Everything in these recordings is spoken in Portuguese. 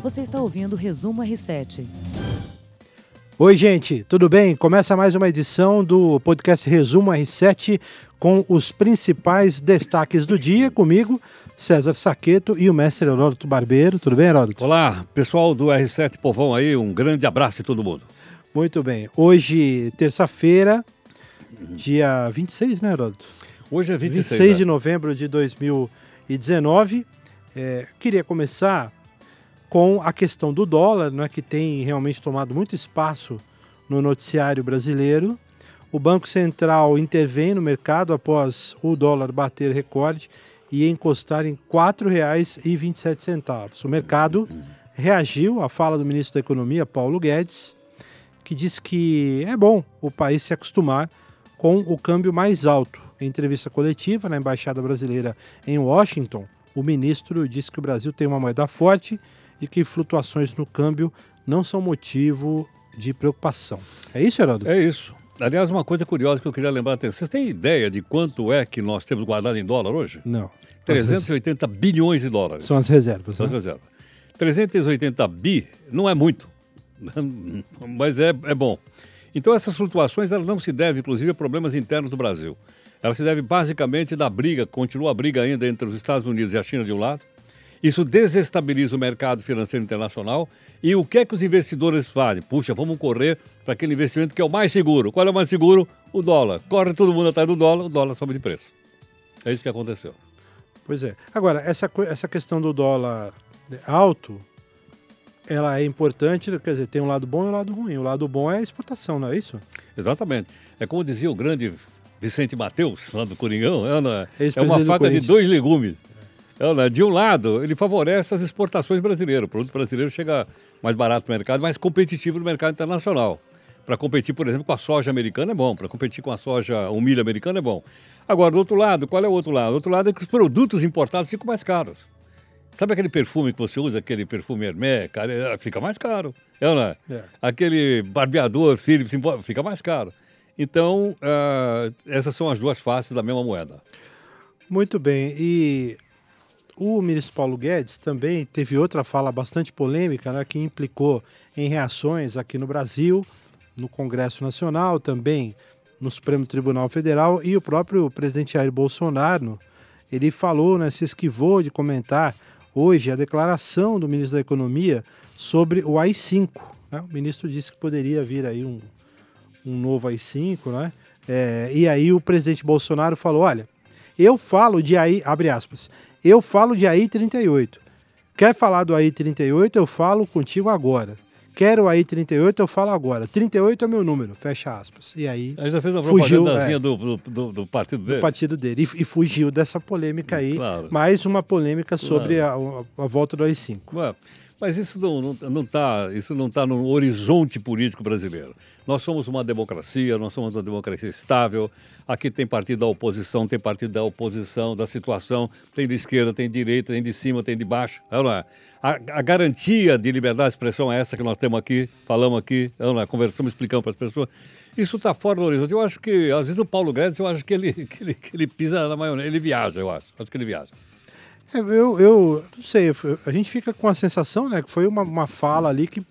Você está ouvindo o Resumo R7. Oi, gente, tudo bem? Começa mais uma edição do podcast Resumo R7 com os principais destaques do dia comigo, César Saqueto e o mestre Heródoto Barbeiro. Tudo bem, Heródoto? Olá, pessoal do R7 Povão aí, um grande abraço de todo mundo. Muito bem. Hoje, terça-feira, dia 26, né, Heródoto? Hoje é 26, 26 né? de novembro de 2019. É, queria começar com a questão do dólar, né, que tem realmente tomado muito espaço no noticiário brasileiro. O Banco Central intervém no mercado após o dólar bater recorde e encostar em R$ 4,27. O mercado reagiu à fala do ministro da Economia, Paulo Guedes, que disse que é bom o país se acostumar com o câmbio mais alto. Em entrevista coletiva na Embaixada Brasileira em Washington, o ministro disse que o Brasil tem uma moeda forte e que flutuações no câmbio não são motivo de preocupação. É isso, Heródoto? É isso. Aliás, uma coisa curiosa que eu queria lembrar até. Vocês têm ideia de quanto é que nós temos guardado em dólar hoje? Não. 380 bilhões de dólares. São as reservas. São as né? reservas. 380 bi não é muito, mas é, é bom. Então essas flutuações elas não se devem, inclusive, a problemas internos do Brasil. Elas se devem basicamente da briga, continua a briga ainda entre os Estados Unidos e a China de um lado. Isso desestabiliza o mercado financeiro internacional. E o que é que os investidores fazem? Puxa, vamos correr para aquele investimento que é o mais seguro. Qual é o mais seguro? O dólar. Corre todo mundo atrás do dólar, o dólar sobe de preço. É isso que aconteceu. Pois é. Agora, essa, essa questão do dólar alto, ela é importante, quer dizer, tem um lado bom e um lado ruim. O lado bom é a exportação, não é isso? Exatamente. É como dizia o grande Vicente Mateus, lá do Coringão, é, é? é uma faca de dois legumes. De um lado, ele favorece as exportações brasileiras. O produto brasileiro chega mais barato no mercado, mais competitivo no mercado internacional. Para competir, por exemplo, com a soja americana é bom, para competir com a soja, o milho americano é bom. Agora, do outro lado, qual é o outro lado? O outro lado é que os produtos importados ficam mais caros. Sabe aquele perfume que você usa, aquele perfume Hermès, cara, é, fica mais caro. É ou não é? É. Aquele barbeador Philips fica mais caro. Então, ah, essas são as duas faces da mesma moeda. Muito bem. E o ministro Paulo Guedes também teve outra fala bastante polêmica, né, que implicou em reações aqui no Brasil, no Congresso Nacional, também no Supremo Tribunal Federal e o próprio presidente Jair Bolsonaro, ele falou, né, se esquivou de comentar hoje a declaração do ministro da Economia sobre o AI-5. né? O ministro disse que poderia vir aí um, um novo AI-5, né? É, e aí o presidente Bolsonaro falou, olha, eu falo de AI, abre aspas, eu falo de AI 38. Quer falar do AI 38, eu falo contigo agora. Quero o AI 38, eu falo agora. 38 é meu número, fecha aspas. E aí, Aí já fez uma Fugiu, é. do, do, do- do partido do dele. partido dele. E, e fugiu dessa polêmica aí. Claro. Mais uma polêmica sobre a, a- a volta do AI-5. Ué, Mas isso não está não, tá, isso não tá no horizonte político brasileiro. Nós somos uma democracia, nós somos uma democracia estável. Aqui tem partido da oposição, tem partido da oposição, da situação, tem de esquerda, tem de direita, tem de cima, tem de baixo. É é? A, a garantia de liberdade de expressão é essa que nós temos aqui, falamos aqui, é é? conversamos, explicamos para as pessoas. Isso está fora do horizonte. Eu acho que, às vezes, o Paulo Guedes, eu acho que ele, que ele, que ele pisa na maionese, ele viaja, eu acho. Acho que ele viaja. É, eu, eu não sei, a gente fica com a sensação né, que foi uma, uma fala ali que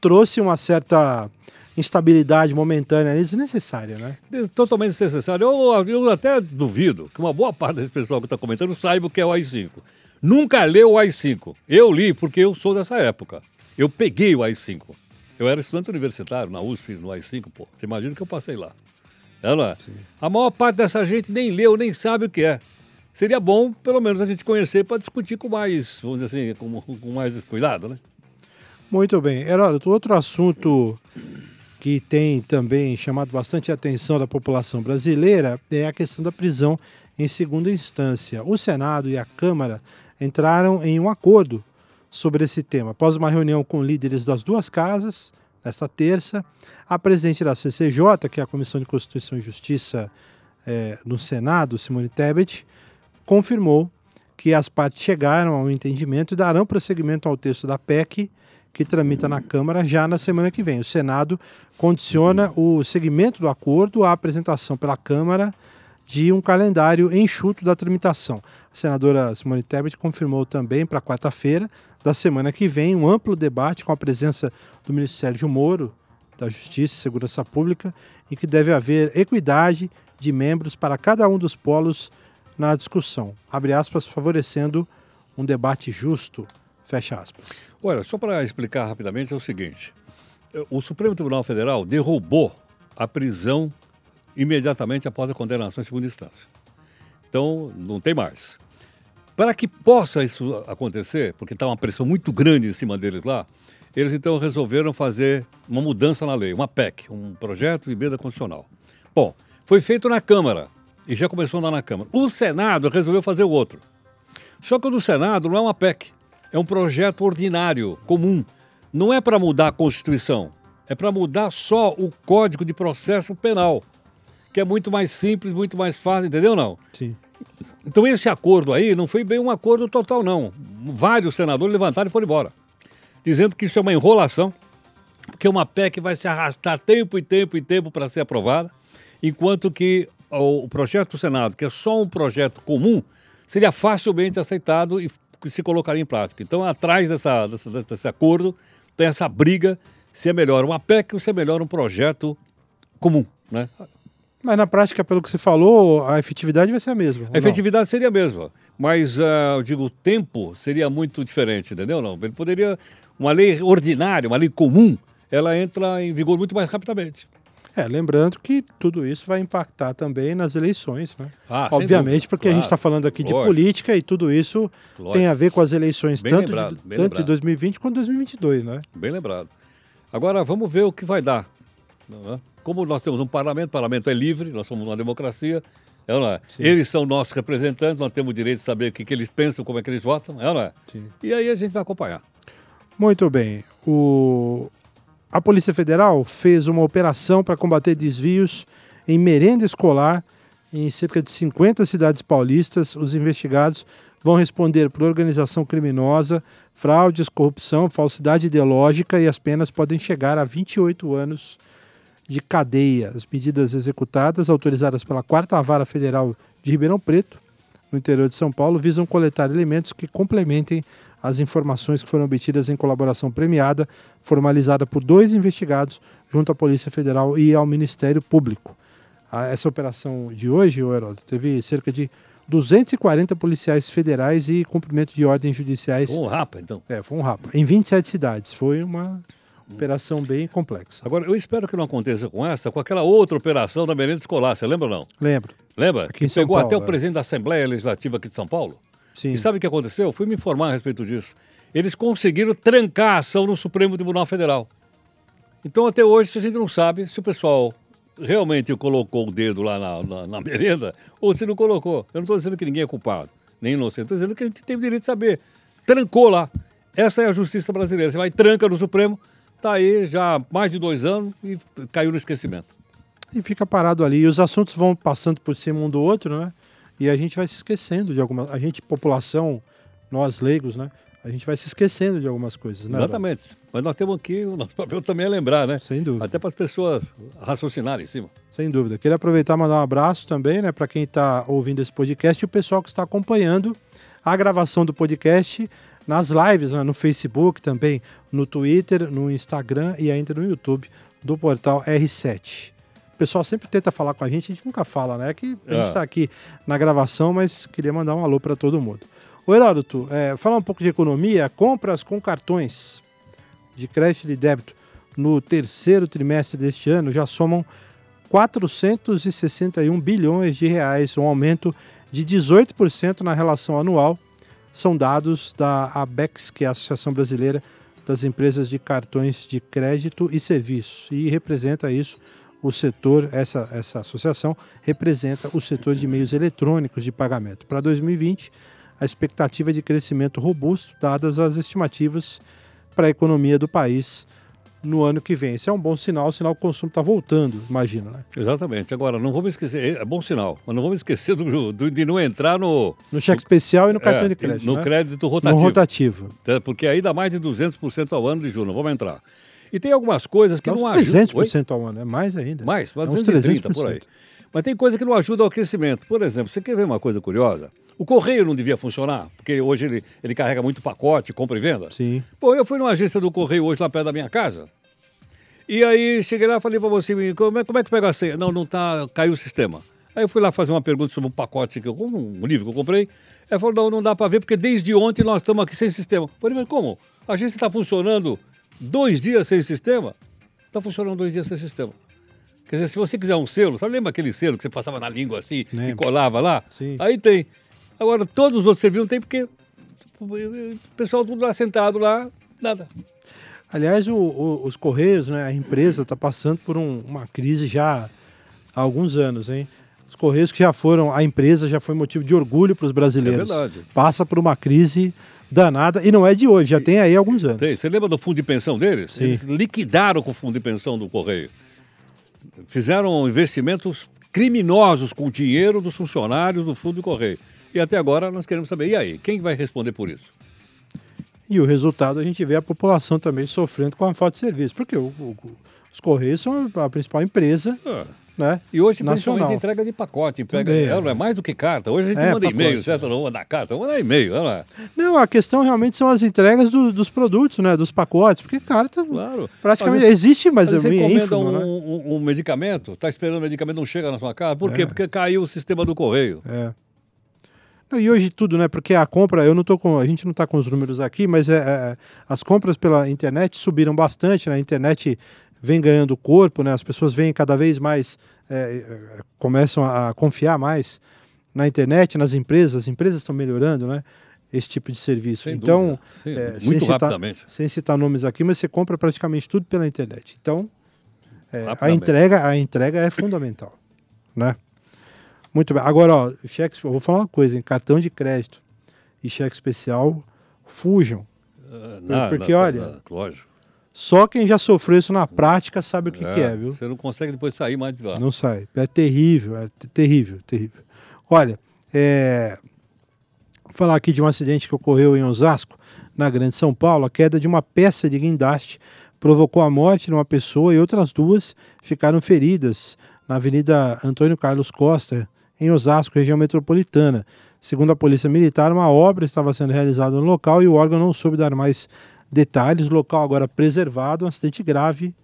trouxe uma certa instabilidade momentânea ali, desnecessária, né? Totalmente desnecessário. Eu, eu até duvido que uma boa parte desse pessoal que está comentando saiba o que é o AI-5. Nunca leu o AI-5. Eu li porque eu sou dessa época. Eu peguei o AI-5. Eu era estudante universitário na USP, no AI-5, pô. Você imagina que eu passei lá. É, não é? A maior parte dessa gente nem leu, nem sabe o que é. Seria bom, pelo menos, a gente conhecer para discutir com mais, vamos dizer assim, com, com mais cuidado, né? Muito bem. Heródoto, outro assunto que tem também chamado bastante atenção da população brasileira é a questão da prisão em segunda instância. O Senado e a Câmara entraram em um acordo sobre esse tema. Após uma reunião com líderes das duas casas, nesta terça, a presidente da CCJ, que é a Comissão de Constituição e Justiça eh, no Senado, Simone Tebet, confirmou que as partes chegaram a um entendimento e darão prosseguimento ao texto da PEC que tramita na Câmara já na semana que vem. O Senado condiciona o seguimento do acordo à apresentação pela Câmara de um calendário enxuto da tramitação. A A senadora Simone Tebet confirmou também para quarta-feira da semana que vem um amplo debate com a presença do ministro Sérgio Moro, da Justiça e Segurança Pública, e que deve haver equidade de membros para cada um dos polos na discussão, abre aspas, favorecendo um debate justo, fecha aspas. Olha, só para explicar rapidamente é o seguinte, o Supremo Tribunal Federal derrubou a prisão imediatamente após a condenação em segunda instância. Então, não tem mais. Para que possa isso acontecer, porque está uma pressão muito grande em cima deles lá, eles então resolveram fazer uma mudança na lei, uma PEC, um projeto de emenda constitucional. Bom, foi feito na Câmara e já começou a andar na Câmara. O Senado resolveu fazer o outro. Só que o do Senado não é uma PEC, é um projeto ordinário, comum. Não é para mudar a Constituição, é para mudar só o Código de Processo Penal, que é muito mais simples, muito mais fácil, entendeu não? Sim. Então esse acordo aí não foi bem um acordo total, não. Vários senadores levantaram e foram embora, dizendo que isso é uma enrolação, porque uma PEC vai se arrastar tempo e tempo e tempo para ser aprovada, enquanto que o projeto do Senado, que é só um projeto comum, seria facilmente aceitado e se colocaria em prática. Então, atrás dessa, dessa, desse acordo, tem essa briga se é melhor uma PEC ou se é melhor um projeto comum, né? Mas na prática, pelo que você falou, a efetividade vai ser a mesma. A efetividade não? seria a mesma. Mas, uh, eu digo, o tempo seria muito diferente, entendeu? Não, ele poderia. Uma lei ordinária, uma lei comum, ela entra em vigor muito mais rapidamente. É, lembrando que tudo isso vai impactar também nas eleições, né? Ah, Obviamente, porque claro. a gente está falando aqui de Lógico. política e tudo isso Lógico. tem a ver com as eleições bem tanto, lembrado, de, tanto de 2020 quanto 2022, né? Bem lembrado. Agora, vamos ver o que vai dar. É? Como nós temos um parlamento, o parlamento é livre, nós somos uma democracia, é ou não é? Eles são nossos representantes, nós temos o direito de saber o que, que eles pensam, como é que eles votam, é ou não é? Sim. E aí a gente vai acompanhar. Muito bem. O... A Polícia Federal fez uma operação para combater desvios em merenda escolar em cerca de 50 cidades paulistas. Os investigados vão responder por organização criminosa, fraudes, corrupção, falsidade ideológica e as penas podem chegar a 28 anos de cadeia. As medidas executadas, autorizadas pela Quarta Vara Federal de Ribeirão Preto, no interior de São Paulo, visam coletar elementos que complementem as informações que foram obtidas em colaboração premiada, formalizada por dois investigados junto à Polícia Federal e ao Ministério Público. Essa operação de hoje, o Heródoto, teve cerca de 240 policiais federais e cumprimento de ordens judiciais. Foi um rapa, então. É, foi um rapa. Em 27 cidades. Foi uma Operação bem complexa. Agora, eu espero que não aconteça com essa, com aquela outra operação da merenda escolar. Você lembra ou não? Lembro. Lembra? Aqui que pegou Paulo, até é. o presidente da Assembleia Legislativa aqui de São Paulo? Sim. E sabe o que aconteceu? Fui me informar a respeito disso. Eles conseguiram trancar a ação no Supremo Tribunal Federal. Então, até hoje, a gente não sabe se o pessoal realmente colocou o dedo lá na, na, na merenda ou se não colocou. Eu não estou dizendo que ninguém é culpado, nem inocente. Estou dizendo que a gente tem o direito de saber. Trancou lá. Essa é a justiça brasileira. Você vai tranca no Supremo, está aí já há mais de dois anos e caiu no esquecimento. E fica parado ali. E os assuntos vão passando por cima um do outro, né? E a gente vai se esquecendo de alguma. A gente, população, nós leigos, né? A gente vai se esquecendo de algumas coisas, né? Exatamente. Mas nós temos aqui, o nosso papel também é lembrar, né? Sem dúvida. Até para as pessoas raciocinarem em cima. Sem dúvida. Queria aproveitar e mandar um abraço também, né, para quem está ouvindo esse podcast e o pessoal que está acompanhando a gravação do podcast nas lives, né, no Facebook também, no Twitter, no Instagram e ainda no YouTube do portal R7. O pessoal sempre tenta falar com a gente, a gente nunca fala, né? É que a gente está é. aqui na gravação, mas queria mandar um alô para todo mundo. O Heródoto, é, falar um pouco de economia, compras com cartões de crédito e débito no terceiro trimestre deste ano já somam 461 bilhões de reais, um aumento de 18% na relação anual são dados da ABEX, que é a Associação Brasileira das Empresas de Cartões de Crédito e Serviços, e representa isso o setor, essa, essa associação representa o setor de meios eletrônicos de pagamento. Para 2020, a expectativa é de crescimento robusto, dadas as estimativas para a economia do país no ano que vem. Isso é um bom sinal, sinal que o consumo está voltando, imagina, né? Exatamente. Agora, não vamos esquecer, é bom sinal, mas não vamos esquecer do, do de não entrar no... No cheque especial e no cartão é, de crédito, No né? crédito rotativo. No rotativo. Porque aí dá mais de 200% ao ano de juros, não vamos entrar. E tem algumas coisas que dá não ajudam... 300% ao ano, é mais ainda. Mais, mais 230 por aí. Mas tem coisa que não ajuda ao crescimento. Por exemplo, você quer ver uma coisa curiosa? O correio não devia funcionar, porque hoje ele, ele carrega muito pacote, compra e venda. Sim. Pô, eu fui numa agência do correio hoje lá perto da minha casa. E aí cheguei lá e falei pra você, como é, como é que pega a senha? Não, não tá, caiu o sistema. Aí eu fui lá fazer uma pergunta sobre um pacote, que eu, um livro que eu comprei. Ela falou, não, não dá para ver, porque desde ontem nós estamos aqui sem sistema. Eu falei, mas como? A agência está funcionando dois dias sem sistema? Está funcionando dois dias sem sistema. Quer dizer, se você quiser um selo, sabe, lembra aquele selo que você passava na língua assim Lembro. e colava lá? Sim. Aí tem. Agora, todos os outros serviços não tem, porque o pessoal tudo lá sentado lá, nada. Aliás, o- o- os Correios, né, a empresa está passando por um- uma crise já há alguns anos, hein? Os Correios que já foram, a empresa já foi motivo de orgulho para os brasileiros. É verdade. Passa por uma crise danada e não é de hoje, já tem aí alguns anos. Tem. Você lembra do fundo de pensão deles? Sim. Eles liquidaram com o fundo de pensão do Correio. Fizeram investimentos criminosos com o dinheiro dos funcionários do fundo do Correio. E até agora nós queremos saber, e aí, quem vai responder por isso? E o resultado a gente vê a população também sofrendo com a falta de serviço, porque o- o- os Correios são a principal empresa, Ah, né? E hoje, Nacional. principalmente, entrega de pacote. Entrega, Também, é, é. não é mais do que carta. Hoje a gente É, manda e-mail, pacote, certo? Não manda carta, mandar e-mail. Não é? Não, a questão realmente são as entregas do- dos produtos, né? Dos pacotes, porque carta Claro. praticamente existe, mas é meio ínfimo, um, né? um- um medicamento, está esperando o medicamento, não chega na sua casa. Por quê? É. Porque caiu o sistema do correio. É. E hoje tudo, né? Porque a compra, eu não tô com, a gente não está com os números aqui, mas é, é, as compras pela internet subiram bastante, né? A internet vem ganhando corpo, né? As pessoas vêm cada vez mais, é, é, começam a confiar mais na internet, nas empresas. As empresas estão melhorando, né? Esse tipo de serviço. Sem então, dúvida. É, sem muito citar- rapidamente. sem citar nomes aqui, mas você compra praticamente tudo pela internet. Então, é, a entrega, a entrega é fundamental, né? Muito bem. Agora, ó, cheque, eu vou falar uma coisa, em cartão de crédito e cheque especial, fujam. Ah, na- porque, na- olha, na- lógico. Só quem já sofreu isso na prática sabe o que que é, viu? Você não consegue depois sair mais de lá. Não sai. É terrível, é te- terrível, terrível. Olha, é... vou falar aqui de um acidente que ocorreu em Osasco, na Grande São Paulo. A queda de uma peça de guindaste provocou a morte de uma pessoa e outras duas ficaram feridas na Avenida Antônio Carlos Costa, em Osasco, região metropolitana. Segundo a Polícia Militar, uma obra estava sendo realizada no local e o órgão não soube dar mais detalhes. Local agora preservado, um acidente grave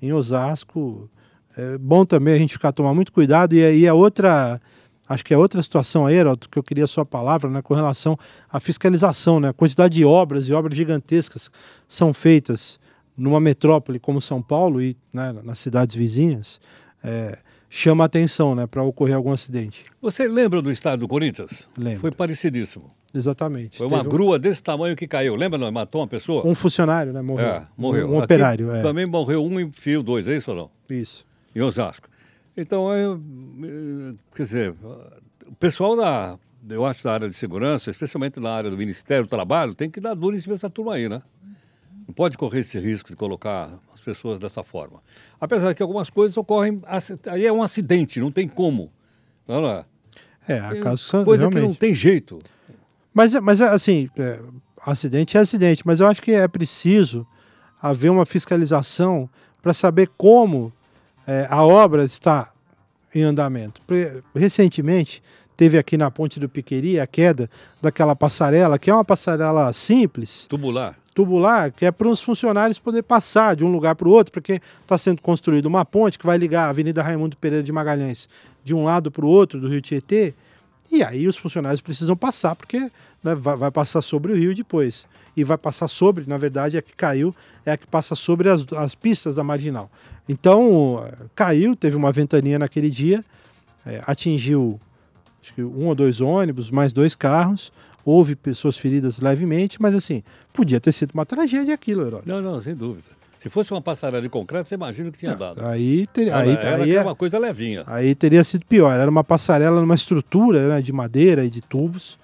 em Osasco. É bom também a gente ficar tomar muito cuidado. E aí a outra, acho que é outra situação aí, Heraldo, que eu queria a sua palavra, né, com relação à fiscalização, né? A quantidade de obras e obras gigantescas são feitas numa metrópole como São Paulo e né, nas cidades vizinhas, é, chama atenção, né, para ocorrer algum acidente. Você lembra do estado do Corinthians? Lembro. Foi parecidíssimo. Exatamente. Foi uma Teve um- grua desse tamanho que caiu. Lembra? Não? Matou uma pessoa? Um funcionário, né, morreu. É, morreu. Um, um Aqui operário, é. Também morreu um e fio dois, é isso ou não? Isso. Em Osasco. Então, é, é, quer dizer, o pessoal da, eu acho, da área de segurança, especialmente na área do Ministério do Trabalho, tem que dar duro em cima dessa turma aí, né? Não pode correr esse risco de colocar as pessoas dessa forma. Apesar que algumas coisas ocorrem, aí é um acidente, não tem como. Não é? É, há casos que são Coisa realmente. que não tem jeito. Mas, mas assim, é, acidente é acidente, mas eu acho que é preciso haver uma fiscalização para saber como é, a obra está em andamento. Porque, recentemente, teve aqui na Ponte do Piqueri a queda daquela passarela, que é uma passarela simples, Tubular. Tubular, que é para os funcionários poder passar de um lugar para o outro, porque está sendo construída uma ponte que vai ligar a Avenida Raimundo Pereira de Magalhães de um lado para o outro do Rio Tietê, e aí os funcionários precisam passar, porque né, vai, vai passar sobre o rio depois. E vai passar sobre, na verdade, a que caiu é a que passa sobre as, as pistas da marginal. Então, eh, caiu, teve uma ventania naquele dia, eh, atingiu um ou dois ônibus, mais dois carros. Houve pessoas feridas levemente, mas assim, podia ter sido uma tragédia aquilo, Herói. Não, não, sem dúvida. Se fosse uma passarela de concreto, você imagina o que tinha dado. Aí, ter, Ela aí, era aí, uma coisa levinha. aí teria sido pior. Era uma passarela numa estrutura né, de madeira e de tubos.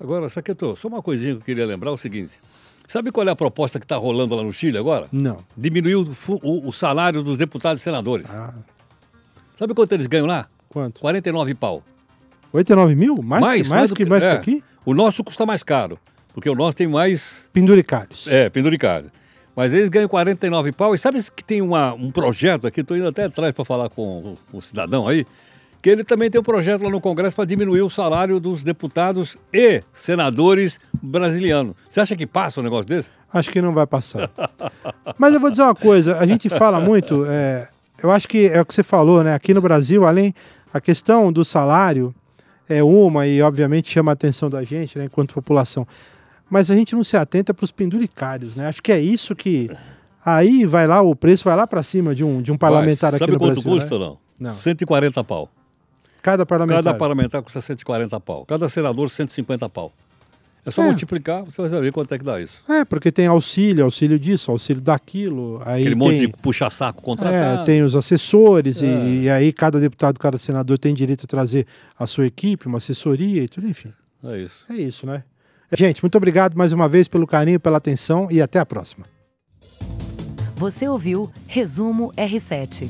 Agora, Saqueto, só uma coisinha que eu queria lembrar, é o seguinte. Sabe qual é a proposta que está rolando lá no Chile agora? Não. Diminuir o, o- o salário dos deputados e senadores. Ah, Sabe quanto eles ganham lá? quanto? 49 pau. 89 mil? Mais, que, mais, do que, mais é. que aqui? O nosso custa mais caro, porque o nosso tem mais Penduricários. é, penduricário. Mas eles ganham 49 pau. E sabe que tem uma, um projeto aqui, estou indo até atrás para falar com, o- o cidadão aí, que ele também tem um projeto lá no Congresso para diminuir o salário dos deputados e senadores brasileanos. Você acha que passa um negócio desse? Acho que não vai passar. Mas eu vou dizer uma coisa, a gente fala muito, é, eu acho que é o que você falou, né? Aqui no Brasil, além a questão do salário é uma e obviamente chama a atenção da gente, né, enquanto população. Mas a gente não se atenta para os penduricários, né? Acho que é isso que aí vai lá o preço vai lá para cima de um de um parlamentar Mas, aqui no Brasil. Sabe quanto custa né? não? Não. 140 pau. Cada parlamentar. Cada parlamentar custa 140 pau. Cada senador 150 pau. É só É. multiplicar, você vai saber quanto é que dá isso. É, porque tem auxílio, auxílio disso, auxílio daquilo. Aí Aquele tem, monte de puxa-saco é, contratado. tem os assessores, É. e, e aí cada deputado, cada senador tem direito a trazer a sua equipe, uma assessoria e tudo, enfim. É isso. É isso, né? Gente, muito obrigado mais uma vez pelo carinho, pela atenção e até a próxima. Você ouviu Resumo R7.